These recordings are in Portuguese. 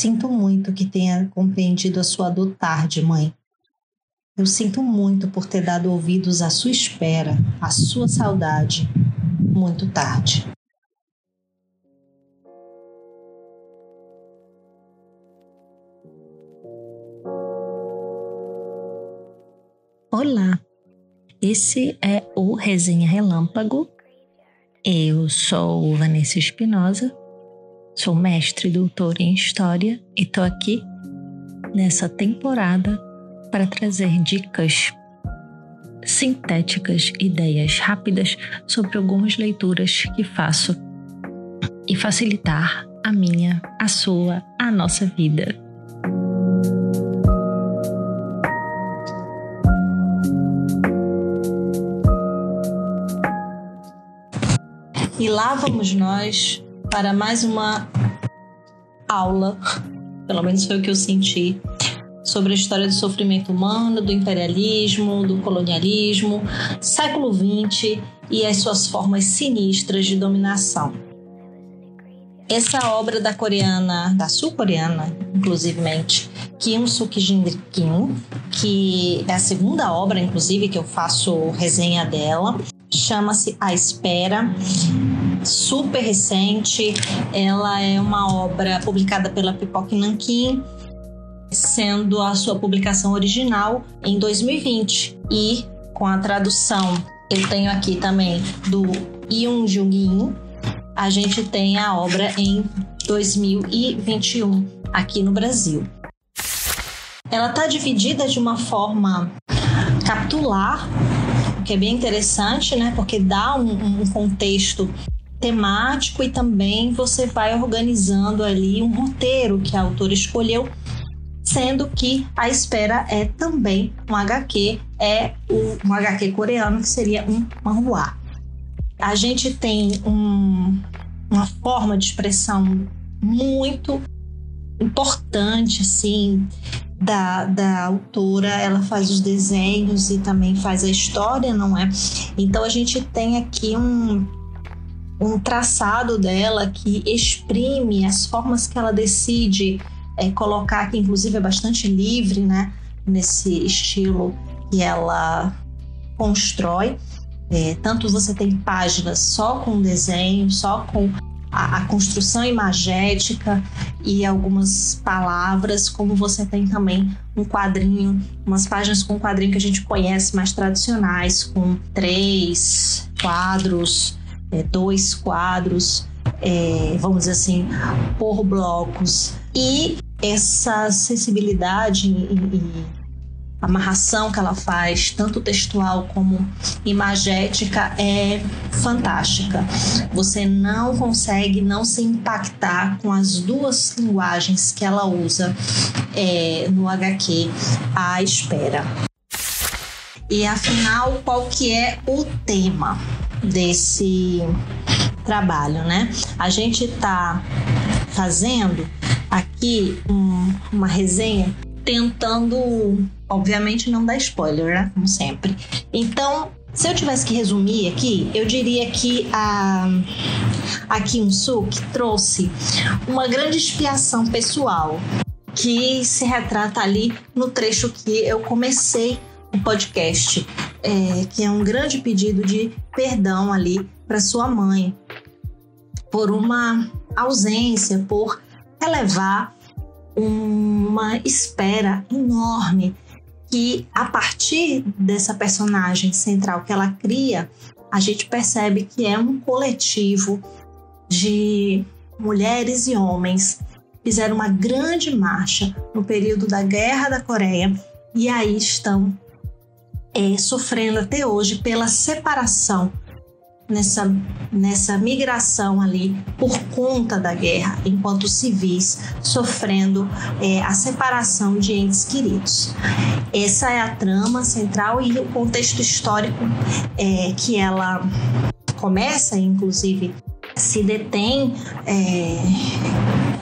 Sinto muito que tenha compreendido a sua dor tarde, mãe. Eu sinto muito por ter dado ouvidos à sua espera, à sua saudade, muito tarde. Olá, esse é o Resenha Relâmpago. Eu sou Vanessa Espinosa, sou mestre e doutora em História e tô aqui nessa temporada para trazer dicas sintéticas, ideias rápidas sobre algumas leituras que faço e facilitar a minha, a sua, a nossa vida. E lá vamos nós para mais uma aula, pelo menos foi o que eu senti, sobre a história do sofrimento humano, do imperialismo, do colonialismo, século XX e as suas formas sinistras de dominação. Essa obra da coreana, da sul-coreana, inclusivemente, Kim Suk-jin Kim, que é a segunda obra, inclusive, que eu faço resenha dela, chama-se A Espera, super recente. Ela é uma obra publicada pela Pipoque Nankin, sendo a sua publicação original em 2020 e com a tradução eu tenho aqui também do Yoon Jung-in, a gente tem a obra em 2021 aqui no Brasil. Ela está dividida de uma forma capitular que é bem interessante, né? Porque dá um, um contexto temático e também você vai organizando ali um roteiro que a autora escolheu, sendo que a espera é também um HQ, é um HQ coreano que seria um manhua. A gente tem um, uma forma de expressão muito importante, assim, da, da autora, ela faz os desenhos e também faz a história, não é? Então a gente tem aqui um, um traçado dela que exprime as formas que ela decide é, colocar, que inclusive é bastante livre, né? Nesse estilo que ela constrói. É, tanto você tem páginas só com desenho, só com a, a, construção imagética e algumas palavras, como você tem também um quadrinho, umas páginas com quadrinho que a gente conhece mais tradicionais, com três quadros, é, dois quadros, é, vamos dizer assim, por blocos. E essa sensibilidade e, e amarração que ela faz, tanto textual como imagética, é fantástica. Você não consegue não se impactar com as duas linguagens que ela usa é, no HQ à espera. E afinal, qual que é o tema desse trabalho, né? A gente está fazendo aqui um, uma resenha tentando, obviamente, não dar spoiler, né? Como sempre. Então, se eu tivesse que resumir aqui, eu diria que a, a Kim Suk trouxe uma grande expiação pessoal que se retrata ali no trecho que eu comecei o podcast, é, que é um grande pedido de perdão ali para sua mãe por uma ausência, por elevar uma espera enorme que a partir dessa personagem central que ela cria, a gente percebe que é um coletivo de mulheres e homens fizeram uma grande marcha no período da Guerra da Coreia e aí estão é, sofrendo até hoje pela separação nessa, nessa migração ali por conta da guerra, enquanto civis sofrendo é, a separação de entes queridos. Essa é a trama central e o contexto histórico é, que ela começa, inclusive, se detém é,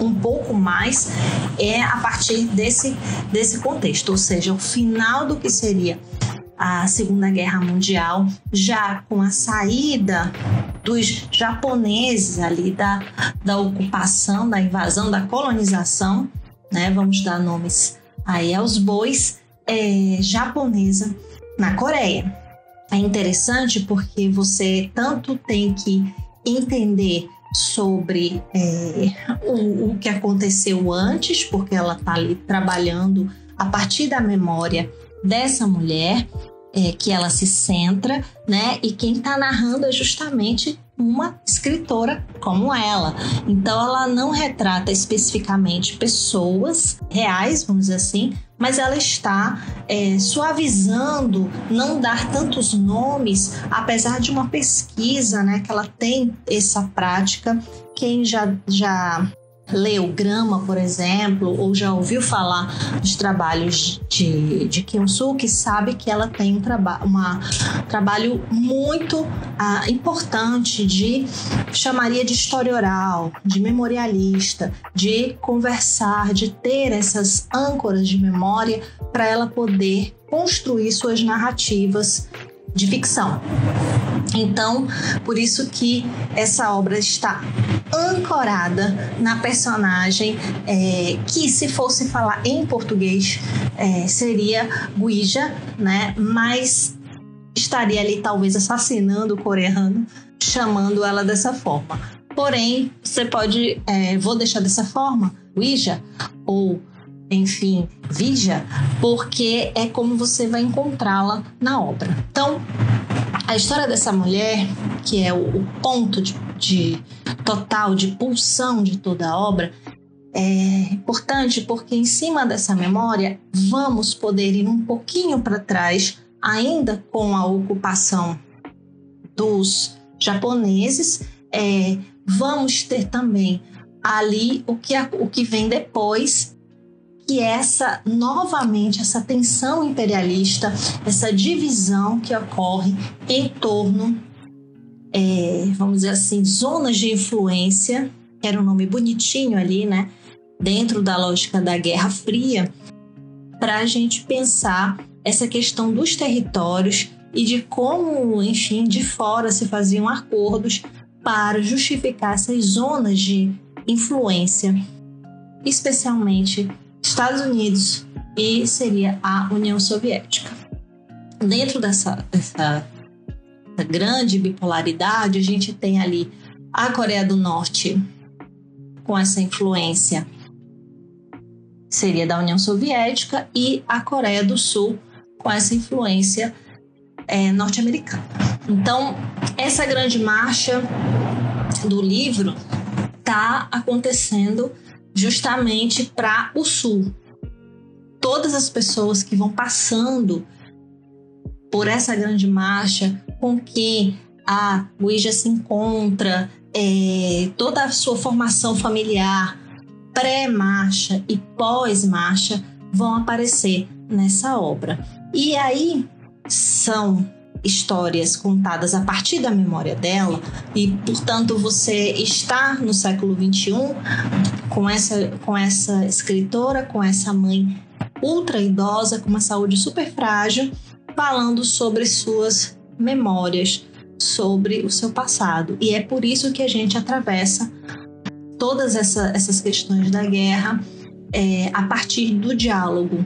um pouco mais é a partir desse, desse contexto, ou seja, o final do que seria a Segunda Guerra Mundial, já com a saída dos japoneses ali da, da ocupação, da invasão, da colonização, né? Vamos dar nomes aí aos bois, é, japonesa na Coreia. É interessante porque você tanto tem que entender sobre é, o, o que aconteceu antes, porque ela está ali trabalhando a partir da memória dessa mulher, é, que ela se centra, né? E quem está narrando é justamente uma escritora como ela. Então ela não retrata especificamente pessoas reais, vamos dizer assim, mas ela está é, suavizando, não dar tantos nomes, apesar de uma pesquisa, né, que ela tem essa prática. Quem já, já leu Grama, por exemplo, ou já ouviu falar dos trabalhos de, de Suk, sabe que ela tem um, traba uma, um trabalho muito ah, importante de chamaria de história oral, de memorialista, de conversar, de ter essas âncoras de memória para ela poder construir suas narrativas de ficção. Então, por isso que essa obra está ancorada na personagem é, que, se fosse falar em português, é, seria Guija, né? Mas estaria ali talvez assassinando o coreano, chamando ela dessa forma. Porém, você pode, é, vou deixar dessa forma, Guija ou enfim, Vija, porque é como você vai encontrá-la na obra. Então, a história dessa mulher, que é o, o ponto de, de total de pulsão de toda a obra, é importante porque em cima dessa memória vamos poder ir um pouquinho para trás, ainda com a ocupação dos japoneses. É, vamos ter também ali o que, o que vem depois que essa novamente essa tensão imperialista, essa divisão que ocorre em torno, é, vamos dizer assim, zonas de influência, que era um nome bonitinho ali, né? Dentro da lógica da Guerra Fria, para a gente pensar essa questão dos territórios e de como, enfim, de fora se faziam acordos para justificar essas zonas de influência, especialmente Estados Unidos e seria a União Soviética. Dentro dessa, dessa, grande bipolaridade, a gente tem ali a Coreia do Norte com essa influência seria da União Soviética e a Coreia do Sul com essa influência é, norte-americana. Então, essa grande marcha do livro está acontecendo justamente para o sul. Todas as pessoas que vão passando por essa grande marcha, com que a Ouija se encontra, é, toda a sua formação familiar, pré-marcha e pós-marcha, vão aparecer nessa obra. E aí são histórias contadas a partir da memória dela e, portanto, você está no século XXI com essa, com essa escritora, com essa mãe ultra idosa, com uma saúde super frágil, falando sobre suas memórias, sobre o seu passado. E é por isso que a gente atravessa todas essa, essas questões da guerra é, a partir do diálogo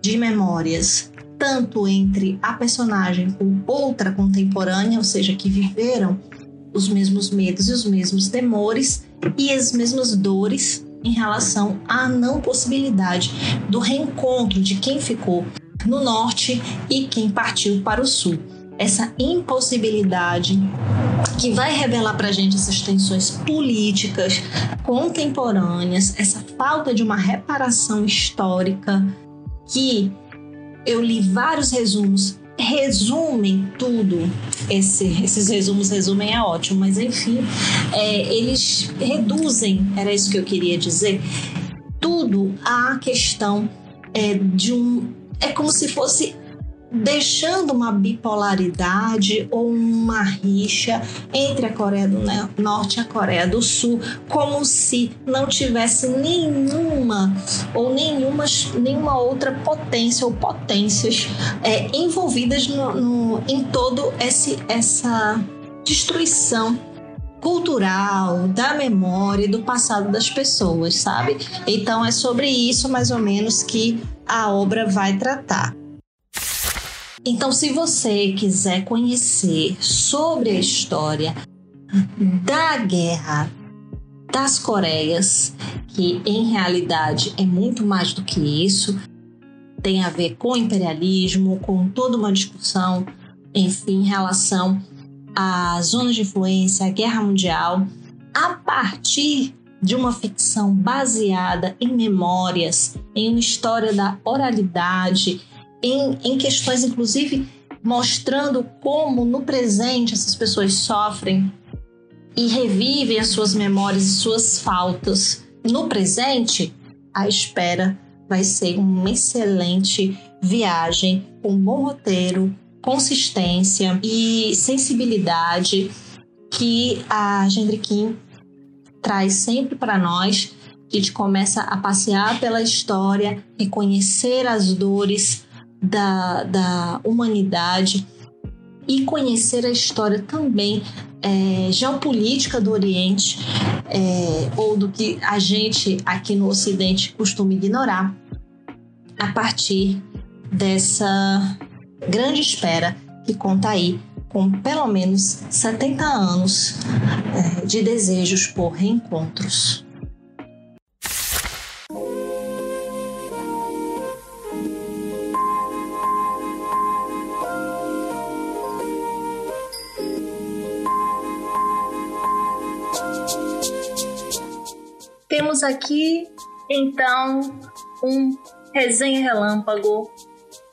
de memórias tanto entre a personagem com outra contemporânea, ou seja, que viveram os mesmos medos e os mesmos temores e as mesmas dores em relação à não possibilidade do reencontro de quem ficou no norte e quem partiu para o sul. Essa impossibilidade que vai revelar para a gente essas tensões políticas contemporâneas, essa falta de uma reparação histórica que eu li vários resumos, resumem tudo. Esse, esses resumos resumem é ótimo, mas enfim, é, eles reduzem, era isso que eu queria dizer, tudo à questão é, de um. É como se fosse deixando uma bipolaridade ou uma rixa entre a Coreia do Norte e a Coreia do Sul, como se não tivesse nenhuma ou nenhuma, nenhuma outra potência ou potências é, envolvidas no, no, em todo esse, essa destruição cultural, da memória e do passado das pessoas, sabe? Então é sobre isso mais ou menos que a obra vai tratar. Então, se você quiser conhecer sobre a história da guerra das Coreias, que em realidade é muito mais do que isso, tem a ver com imperialismo, com toda uma discussão, enfim, em relação às zonas de influência, à guerra mundial, a partir de uma ficção baseada em memórias, em uma história da oralidade, em, em questões, inclusive, mostrando como no presente essas pessoas sofrem e revivem as suas memórias e suas faltas no presente, a espera vai ser uma excelente viagem com bom roteiro, consistência e sensibilidade que a Gendrikin traz sempre para nós. A gente começa a passear pela história, reconhecer as dores da, da humanidade e conhecer a história também é, geopolítica do Oriente, é, ou do que a gente aqui no Ocidente costuma ignorar, a partir dessa grande espera que conta aí com pelo menos 70 anos é, de desejos por reencontros. Temos aqui, então, um resenha relâmpago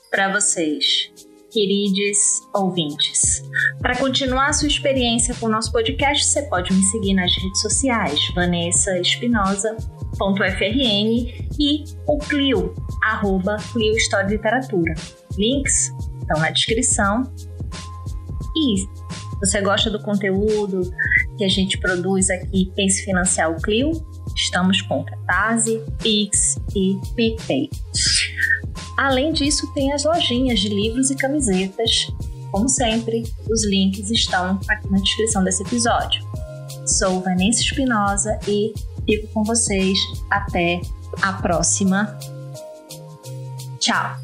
para vocês, queridos ouvintes. Para continuar sua experiência com o nosso podcast, você pode me seguir nas redes sociais, Vanessa Espinosa.frn e o Clio, arroba Clio História e Literatura. Links estão na descrição. E se você gosta do conteúdo que a gente produz aqui, pense financiar o Clio, Estamos com Catarse, Pix e PicPay. Além disso, tem as lojinhas de livros e camisetas. Como sempre, os links estão aqui na descrição desse episódio. Sou Vanessa Espinosa e fico com vocês até a próxima. Tchau!